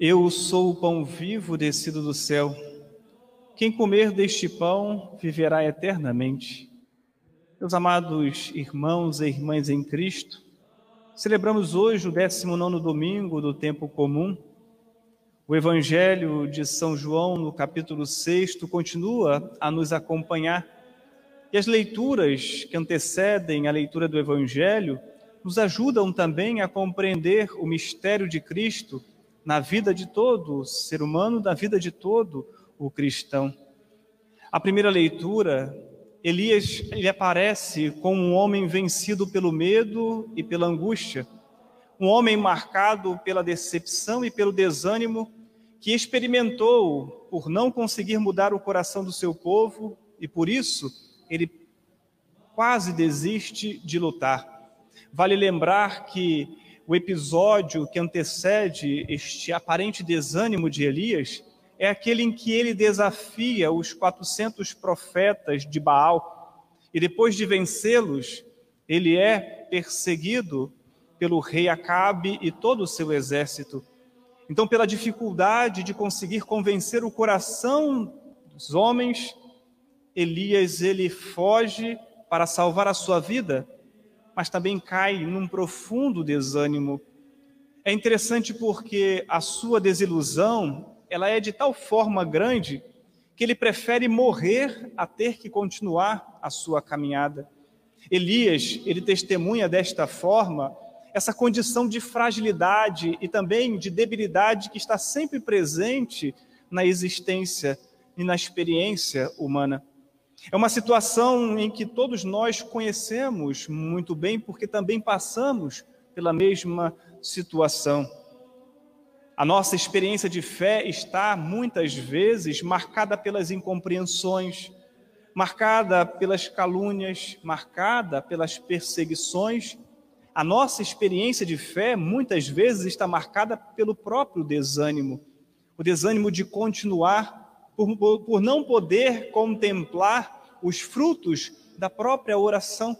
Eu sou o pão vivo descido do céu. Quem comer deste pão viverá eternamente. Meus amados irmãos e irmãs em Cristo, celebramos hoje o 19 domingo do tempo comum. O Evangelho de São João, no capítulo 6, continua a nos acompanhar. E as leituras que antecedem a leitura do Evangelho nos ajudam também a compreender o mistério de Cristo na vida de todo ser humano, na vida de todo o cristão. A primeira leitura, Elias ele aparece como um homem vencido pelo medo e pela angústia, um homem marcado pela decepção e pelo desânimo, que experimentou por não conseguir mudar o coração do seu povo e por isso ele quase desiste de lutar. Vale lembrar que o episódio que antecede este aparente desânimo de Elias é aquele em que ele desafia os 400 profetas de Baal e depois de vencê-los, ele é perseguido pelo rei Acabe e todo o seu exército. Então, pela dificuldade de conseguir convencer o coração dos homens, Elias ele foge para salvar a sua vida mas também cai num profundo desânimo. É interessante porque a sua desilusão, ela é de tal forma grande que ele prefere morrer a ter que continuar a sua caminhada. Elias, ele testemunha desta forma essa condição de fragilidade e também de debilidade que está sempre presente na existência e na experiência humana. É uma situação em que todos nós conhecemos muito bem, porque também passamos pela mesma situação. A nossa experiência de fé está muitas vezes marcada pelas incompreensões, marcada pelas calúnias, marcada pelas perseguições. A nossa experiência de fé muitas vezes está marcada pelo próprio desânimo, o desânimo de continuar por, por não poder contemplar os frutos da própria oração.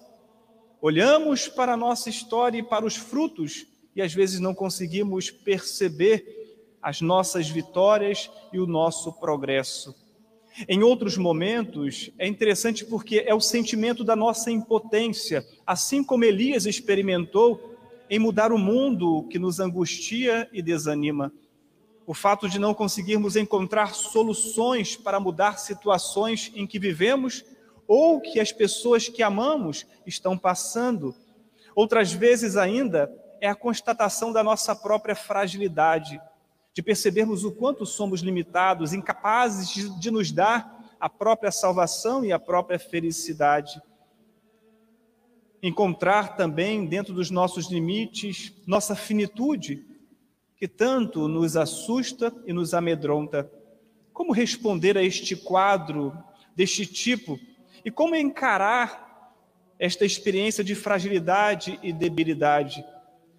Olhamos para a nossa história e para os frutos e às vezes não conseguimos perceber as nossas vitórias e o nosso progresso. Em outros momentos, é interessante porque é o sentimento da nossa impotência, assim como Elias experimentou em mudar o mundo que nos angustia e desanima o fato de não conseguirmos encontrar soluções para mudar situações em que vivemos ou que as pessoas que amamos estão passando. Outras vezes ainda é a constatação da nossa própria fragilidade, de percebermos o quanto somos limitados, incapazes de, nos dar a própria salvação e a própria felicidade. Encontrar também dentro dos nossos limites nossa finitude que tanto nos assusta e nos amedronta. Como responder a este quadro deste tipo e como encarar esta experiência de fragilidade e debilidade?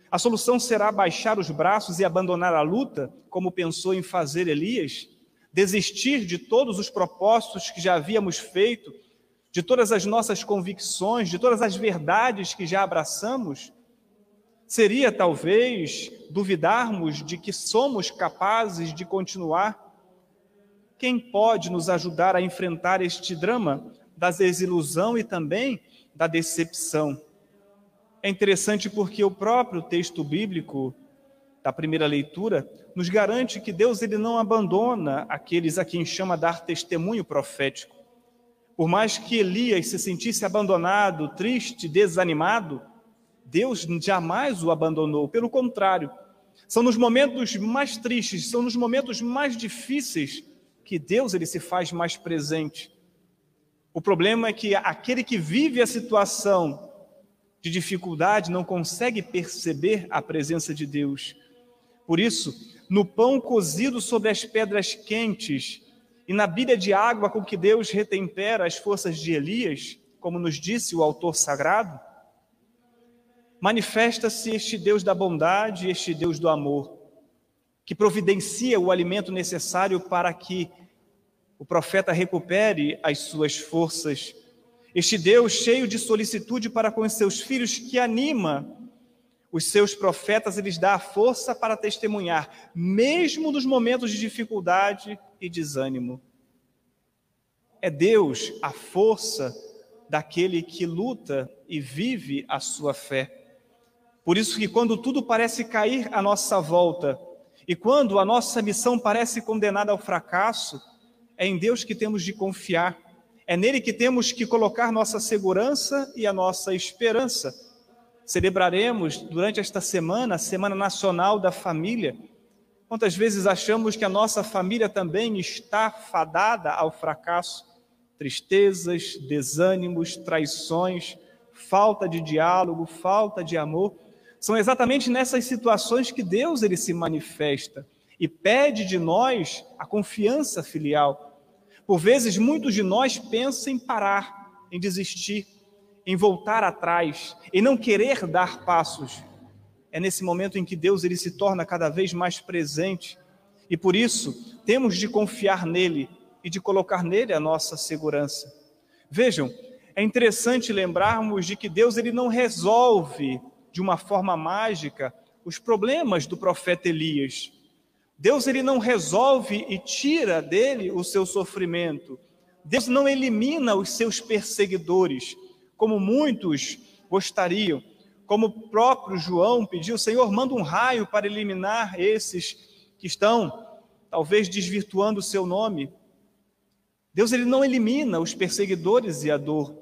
A solução será baixar os braços e abandonar a luta, como pensou em fazer Elias? Desistir de todos os propósitos que já havíamos feito, de todas as nossas convicções, de todas as verdades que já abraçamos? Seria talvez duvidarmos de que somos capazes de continuar? Quem pode nos ajudar a enfrentar este drama da desilusão e também da decepção? É interessante porque o próprio texto bíblico da primeira leitura nos garante que Deus ele não abandona aqueles a quem chama dar testemunho profético. Por mais que Elias se sentisse abandonado, triste, desanimado, Deus jamais o abandonou, pelo contrário, são nos momentos mais tristes, são nos momentos mais difíceis que Deus ele se faz mais presente. O problema é que aquele que vive a situação de dificuldade não consegue perceber a presença de Deus. Por isso, no pão cozido sobre as pedras quentes e na bilha de água com que Deus retempera as forças de Elias, como nos disse o autor sagrado, manifesta-se este Deus da bondade, este Deus do amor, que providencia o alimento necessário para que o profeta recupere as suas forças. Este Deus cheio de solicitude para com os seus filhos, que anima Os seus profetas eles dá a força para testemunhar, mesmo nos momentos de dificuldade e desânimo. É Deus a força daquele que luta e vive a sua fé. Por isso que quando tudo parece cair à nossa volta e quando a nossa missão parece condenada ao fracasso, é em Deus que temos de confiar. É nele que temos que colocar nossa segurança e a nossa esperança. Celebraremos durante esta semana, a Semana Nacional da Família. Quantas vezes achamos que a nossa família também está fadada ao fracasso? Tristezas, desânimos, traições, falta de diálogo, falta de amor. São exatamente nessas situações que Deus ele se manifesta e pede de nós a confiança filial. Por vezes, muitos de nós pensam em parar, em desistir, em voltar atrás, em não querer dar passos. É nesse momento em que Deus ele se torna cada vez mais presente e por isso temos de confiar nele e de colocar nele a nossa segurança. Vejam, é interessante lembrarmos de que Deus ele não resolve de uma forma mágica os problemas do profeta Elias. Deus ele não resolve e tira dele o seu sofrimento. Deus não elimina os seus perseguidores, como muitos gostariam. Como o próprio João pediu, Senhor, manda um raio para eliminar esses que estão talvez desvirtuando o seu nome. Deus ele não elimina os perseguidores e a dor.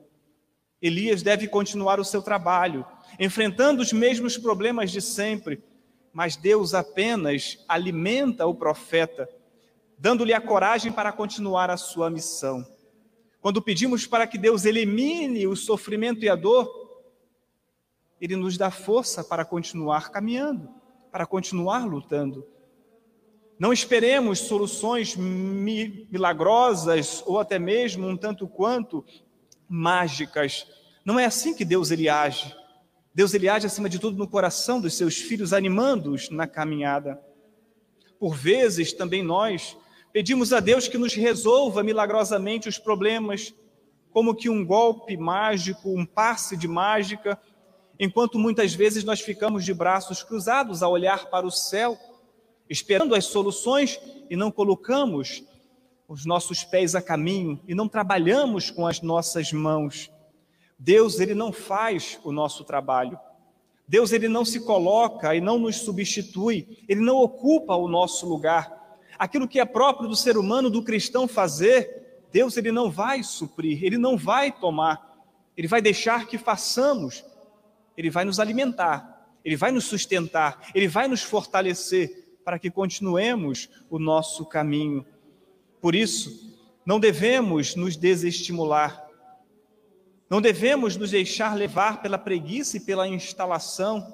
Elias deve continuar o seu trabalho, enfrentando os mesmos problemas de sempre, mas Deus apenas alimenta o profeta, dando-lhe a coragem para continuar a sua missão. Quando pedimos para que Deus elimine o sofrimento e a dor, Ele nos dá força para continuar caminhando, para continuar lutando. Não esperemos soluções milagrosas ou até mesmo um tanto quanto mágicas. Não é assim que Deus ele age. Deus ele age acima de tudo no coração dos seus filhos, animando-os na caminhada. Por vezes também nós pedimos a Deus que nos resolva milagrosamente os problemas, como que um golpe mágico, um passe de mágica, enquanto muitas vezes nós ficamos de braços cruzados a olhar para o céu, esperando as soluções e não colocamos os nossos pés a caminho e não trabalhamos com as nossas mãos. Deus ele não faz o nosso trabalho. Deus ele não se coloca e não nos substitui, ele não ocupa o nosso lugar. Aquilo que é próprio do ser humano, do cristão fazer, Deus ele não vai suprir, ele não vai tomar. Ele vai deixar que façamos. Ele vai nos alimentar, ele vai nos sustentar, ele vai nos fortalecer para que continuemos o nosso caminho. Por isso, não devemos nos desestimular não devemos nos deixar levar pela preguiça e pela instalação,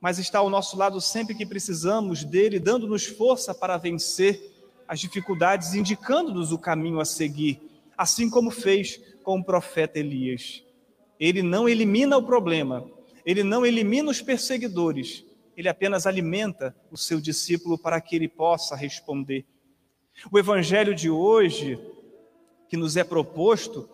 mas está ao nosso lado sempre que precisamos dele, dando-nos força para vencer as dificuldades, indicando-nos o caminho a seguir, assim como fez com o profeta Elias. Ele não elimina o problema, ele não elimina os perseguidores, ele apenas alimenta o seu discípulo para que ele possa responder. O evangelho de hoje, que nos é proposto,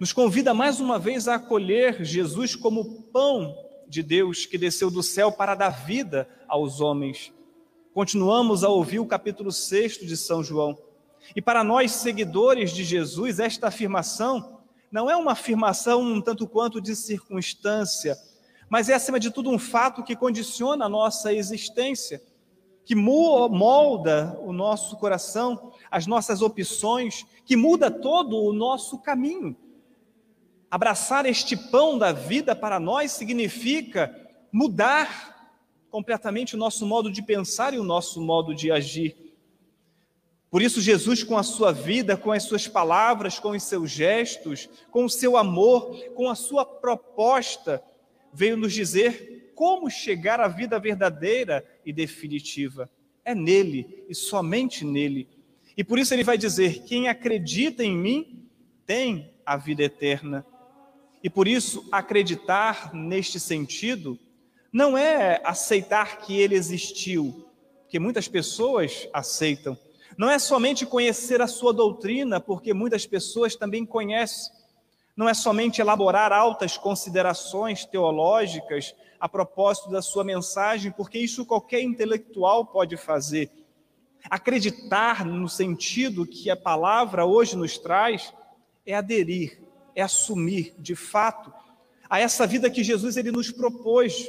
nos convida mais uma vez a acolher Jesus como pão de Deus que desceu do céu para dar vida aos homens. Continuamos a ouvir o capítulo 6 de São João. E para nós, seguidores de Jesus, esta afirmação não é uma afirmação um tanto quanto de circunstância, mas é, acima de tudo, um fato que condiciona a nossa existência, que molda o nosso coração, as nossas opções, que muda todo o nosso caminho. Abraçar este pão da vida para nós significa mudar completamente o nosso modo de pensar e o nosso modo de agir. Por isso, Jesus, com a sua vida, com as suas palavras, com os seus gestos, com o seu amor, com a sua proposta, veio nos dizer como chegar à vida verdadeira e definitiva. É nele e somente nele. E por isso ele vai dizer: quem acredita em mim tem a vida eterna. E por isso, acreditar neste sentido não é aceitar que ele existiu, porque muitas pessoas aceitam. Não é somente conhecer a sua doutrina, porque muitas pessoas também conhecem. Não é somente elaborar altas considerações teológicas a propósito da sua mensagem, porque isso qualquer intelectual pode fazer. Acreditar no sentido que a palavra hoje nos traz é aderir, é assumir de fato a essa vida que Jesus ele nos propôs,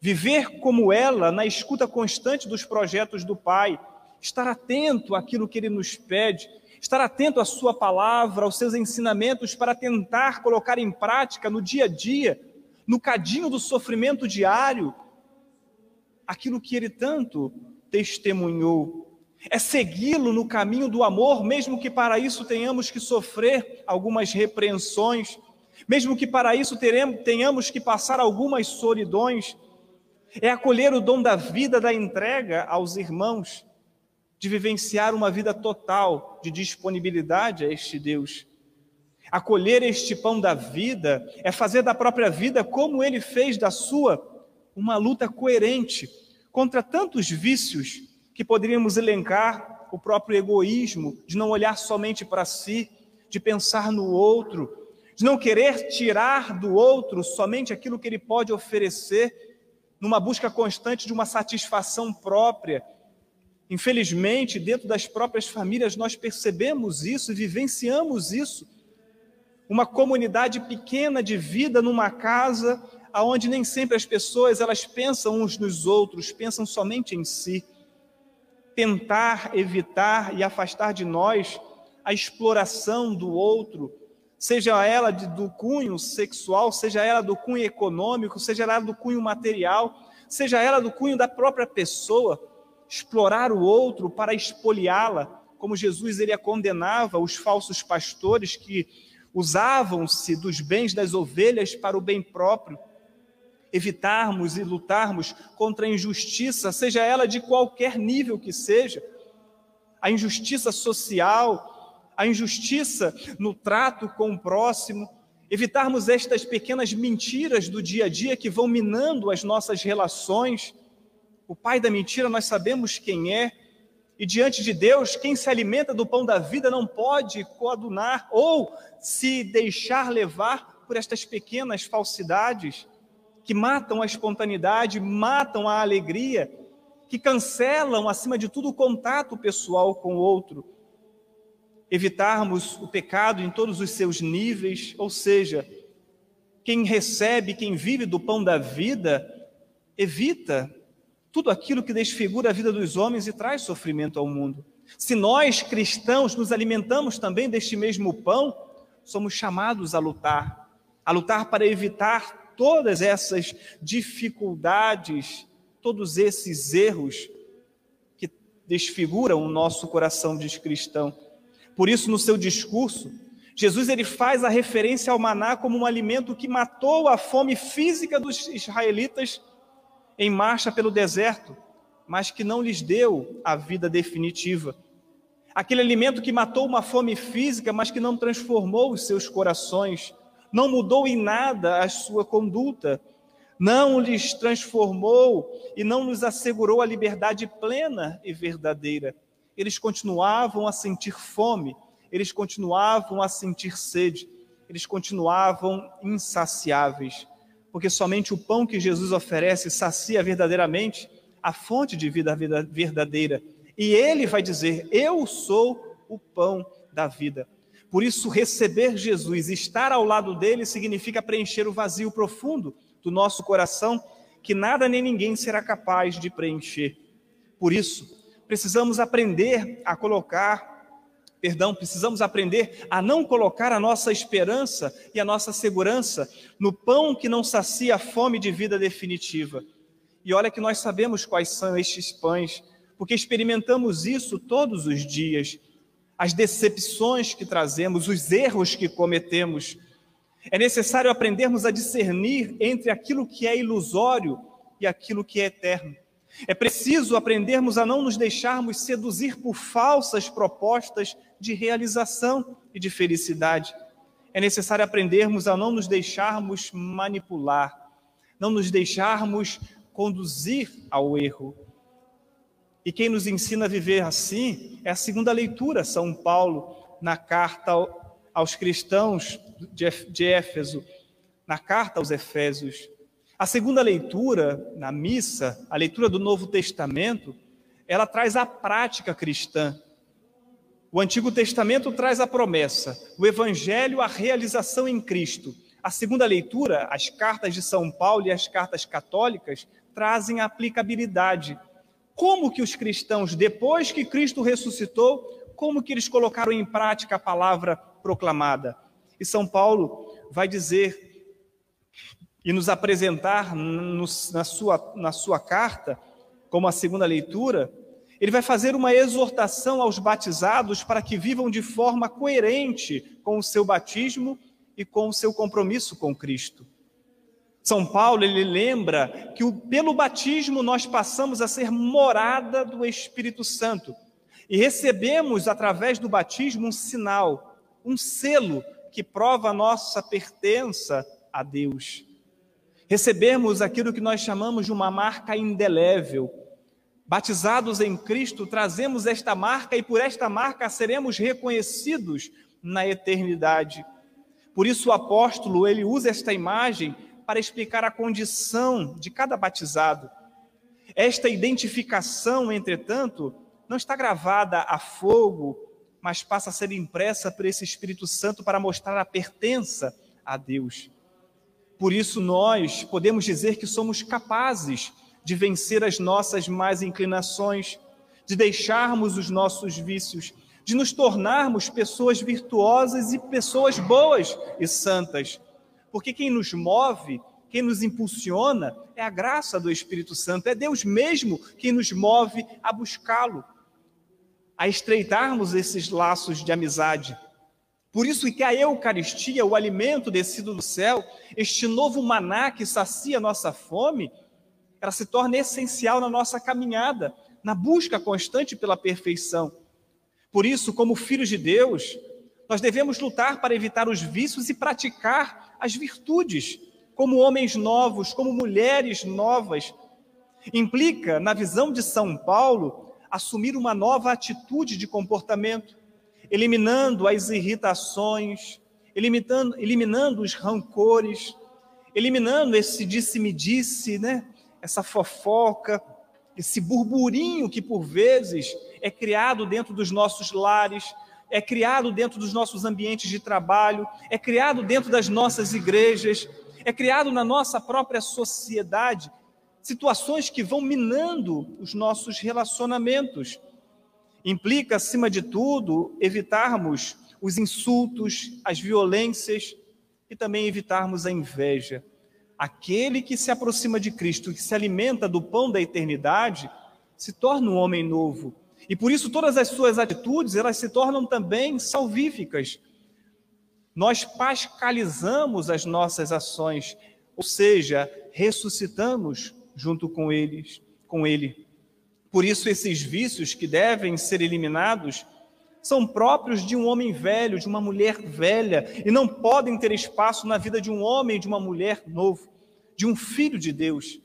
viver como ela na escuta constante dos projetos do Pai, estar atento àquilo que ele nos pede, estar atento à sua palavra, aos seus ensinamentos para tentar colocar em prática no dia a dia, no cadinho do sofrimento diário, aquilo que ele tanto testemunhou. É segui-lo no caminho do amor, mesmo que para isso tenhamos que sofrer algumas repreensões, mesmo que para isso tenhamos que passar algumas solidões. É acolher o dom da vida, da entrega aos irmãos, de vivenciar uma vida total de disponibilidade a este Deus. Acolher este pão da vida é fazer da própria vida, como ele fez da sua, uma luta coerente contra tantos vícios que poderíamos elencar o próprio egoísmo, de não olhar somente para si, de pensar no outro, de não querer tirar do outro somente aquilo que ele pode oferecer, numa busca constante de uma satisfação própria Infelizmente, dentro das próprias famílias, nós percebemos isso e vivenciamos isso. Uma comunidade pequena de vida numa casa, aonde nem sempre as pessoas elas pensam uns nos outros, pensam somente em si. Tentar evitar e afastar de nós a exploração do outro, seja ela de, do cunho sexual, seja ela do cunho econômico, seja ela do cunho material, seja ela do cunho da própria pessoa explorar o outro para espoliá-la, como Jesus ele a condenava os falsos pastores que usavam-se dos bens das ovelhas para o bem próprio. Evitarmos e lutarmos contra a injustiça, seja ela de qualquer nível que seja, a injustiça social, a injustiça no trato com o próximo, evitarmos estas pequenas mentiras do dia a dia que vão minando as nossas relações o pai da mentira, nós sabemos quem é, e diante de Deus, quem se alimenta do pão da vida não pode coadunar ou se deixar levar por estas pequenas falsidades que matam a espontaneidade, matam a alegria, que cancelam, acima de tudo, o contato pessoal com o outro. Evitarmos o pecado em todos os seus níveis, ou seja, quem recebe, quem vive do pão da vida, evita tudo aquilo que desfigura a vida dos homens e traz sofrimento ao mundo. Se nós cristãos nos alimentamos também deste mesmo pão, somos chamados a lutar, a lutar para evitar todas essas dificuldades, todos esses erros que desfiguram o nosso coração de cristão. Por isso, no seu discurso, Jesus ele faz a referência ao maná como um alimento que matou a fome física dos israelitas em marcha pelo deserto, mas que não lhes deu a vida definitiva. Aquele alimento que matou uma fome física, mas que não transformou os seus corações, não mudou em nada a sua conduta, não lhes transformou e não nos assegurou a liberdade plena e verdadeira. Eles continuavam a sentir fome, eles continuavam a sentir sede, eles continuavam insaciáveis porque somente o pão que Jesus oferece sacia verdadeiramente a fonte de vida verdadeira. E ele vai dizer: Eu sou o pão da vida. Por isso, receber Jesus, estar ao lado dele, significa preencher o vazio profundo do nosso coração, que nada nem ninguém será capaz de preencher. Por isso, precisamos aprender a colocar perdão, precisamos aprender a não colocar a nossa esperança e a nossa segurança no pão que não sacia a fome de vida definitiva. E olha que nós sabemos quais são estes pães, porque experimentamos isso todos os dias. As decepções que trazemos, os erros que cometemos. É necessário aprendermos a discernir entre aquilo que é ilusório e aquilo que é eterno. É preciso aprendermos a não nos deixarmos seduzir por falsas propostas de realização e de felicidade. É necessário aprendermos a não nos deixarmos manipular, não nos deixarmos conduzir ao erro. E quem nos ensina a viver assim é a segunda leitura, São Paulo, na carta aos cristãos de Éfeso, na carta aos Efésios. A segunda leitura, na missa, a leitura do Novo Testamento, ela traz a prática cristã. O Antigo Testamento traz a promessa, o Evangelho, a realização em Cristo. A segunda leitura, as cartas de São Paulo e as cartas católicas, trazem a aplicabilidade. Como que os cristãos, depois que Cristo ressuscitou, como que eles colocaram em prática a palavra proclamada? E São Paulo vai dizer e nos apresentar no, na, sua, na sua carta, como a segunda leitura, ele vai fazer uma exortação aos batizados para que vivam de forma coerente com o seu batismo e com o seu compromisso com Cristo. São Paulo, ele lembra que pelo batismo nós passamos a ser morada do Espírito Santo e recebemos através do batismo um sinal, um selo que prova a nossa pertença a Deus recebemos aquilo que nós chamamos de uma marca indelével. Batizados em Cristo, trazemos esta marca e por esta marca seremos reconhecidos na eternidade. Por isso o apóstolo, ele usa esta imagem para explicar a condição de cada batizado. Esta identificação, entretanto, não está gravada a fogo, mas passa a ser impressa por esse Espírito Santo para mostrar a pertença a Deus. Por isso, nós podemos dizer que somos capazes de vencer as nossas más inclinações, de deixarmos os nossos vícios, de nos tornarmos pessoas virtuosas e pessoas boas e santas. Porque quem nos move, quem nos impulsiona, é a graça do Espírito Santo, é Deus mesmo quem nos move a buscá-lo, a estreitarmos esses laços de amizade. Por isso que a Eucaristia, o alimento descido do céu, este novo maná que sacia nossa fome, ela se torna essencial na nossa caminhada, na busca constante pela perfeição. Por isso, como filhos de Deus, nós devemos lutar para evitar os vícios e praticar as virtudes, como homens novos, como mulheres novas. Implica, na visão de São Paulo, assumir uma nova atitude de comportamento eliminando as irritações, eliminando, eliminando os rancores, eliminando esse disse-me-disse, né? Essa fofoca, esse burburinho que por vezes é criado dentro dos nossos lares, é criado dentro dos nossos ambientes de trabalho, é criado dentro das nossas igrejas, é criado na nossa própria sociedade, situações que vão minando os nossos relacionamentos. Implica, acima de tudo, evitarmos os insultos, as violências e também evitarmos a inveja. Aquele que se aproxima de Cristo, que se alimenta do pão da eternidade, se torna um homem novo. E por isso todas as suas atitudes, elas se tornam também salvíficas. Nós pascalizamos as nossas ações, ou seja, ressuscitamos junto com eles, com ele. Por isso, esses vícios que devem ser eliminados são próprios de um homem velho, de uma mulher velha, e não podem ter espaço na vida de um homem, de uma mulher novo, de um filho de Deus.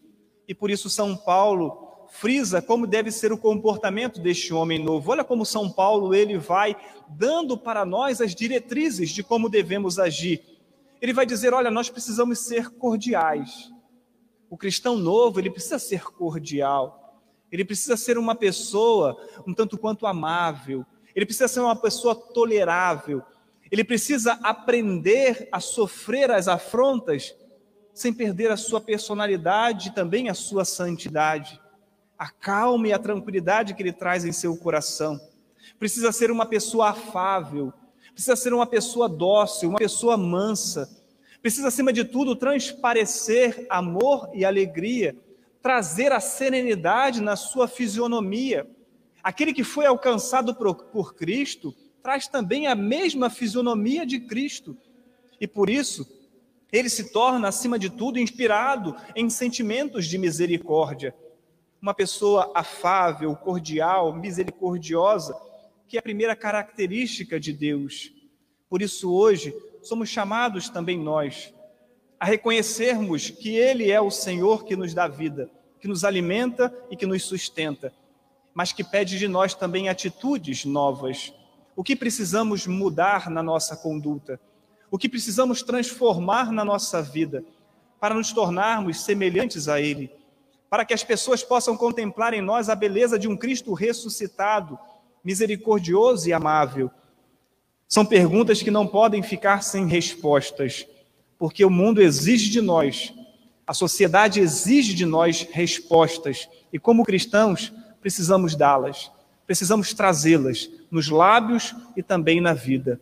E por isso, São Paulo frisa como deve ser o comportamento deste homem novo. Olha como São Paulo ele vai dando para nós as diretrizes de como devemos agir. Ele vai dizer: olha, nós precisamos ser cordiais. O cristão novo, ele precisa ser cordial. Ele precisa ser uma pessoa um tanto quanto amável. Ele precisa ser uma pessoa tolerável. Ele precisa aprender a sofrer as afrontas sem perder a sua personalidade e também a sua santidade. A calma e a tranquilidade que ele traz em seu coração. Precisa ser uma pessoa afável. Precisa ser uma pessoa dócil, uma pessoa mansa. Precisa, acima de tudo, transparecer amor e alegria trazer a serenidade na sua fisionomia. Aquele que foi alcançado por, Cristo traz também a mesma fisionomia de Cristo. E por isso, ele se torna, acima de tudo, inspirado em sentimentos de misericórdia. Uma pessoa afável, cordial, misericordiosa, que é a primeira característica de Deus. Por isso, hoje, somos chamados também nós a reconhecermos que Ele é o Senhor que nos dá vida, que nos alimenta e que nos sustenta, mas que pede de nós também atitudes novas. O que precisamos mudar na nossa conduta? O que precisamos transformar na nossa vida? para nos tornarmos semelhantes a Ele, para que as pessoas possam contemplar em nós a beleza de um Cristo ressuscitado, misericordioso e amável. São perguntas que não podem ficar sem respostas, porque o mundo exige de nós, a sociedade exige de nós respostas, e como cristãos, precisamos dá-las, precisamos trazê-las nos lábios e também na vida.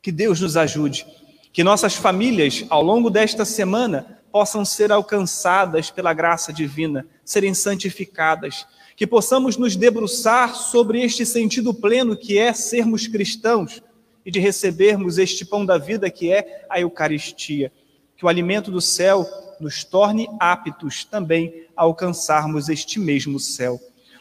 Que Deus nos ajude, que nossas famílias, ao longo desta semana, possam ser alcançadas pela graça divina, serem santificadas, que possamos nos debruçar sobre este sentido pleno que é sermos cristãos e de recebermos este pão da vida que é a Eucaristia. Que o alimento do céu nos torne aptos também a alcançarmos este mesmo céu.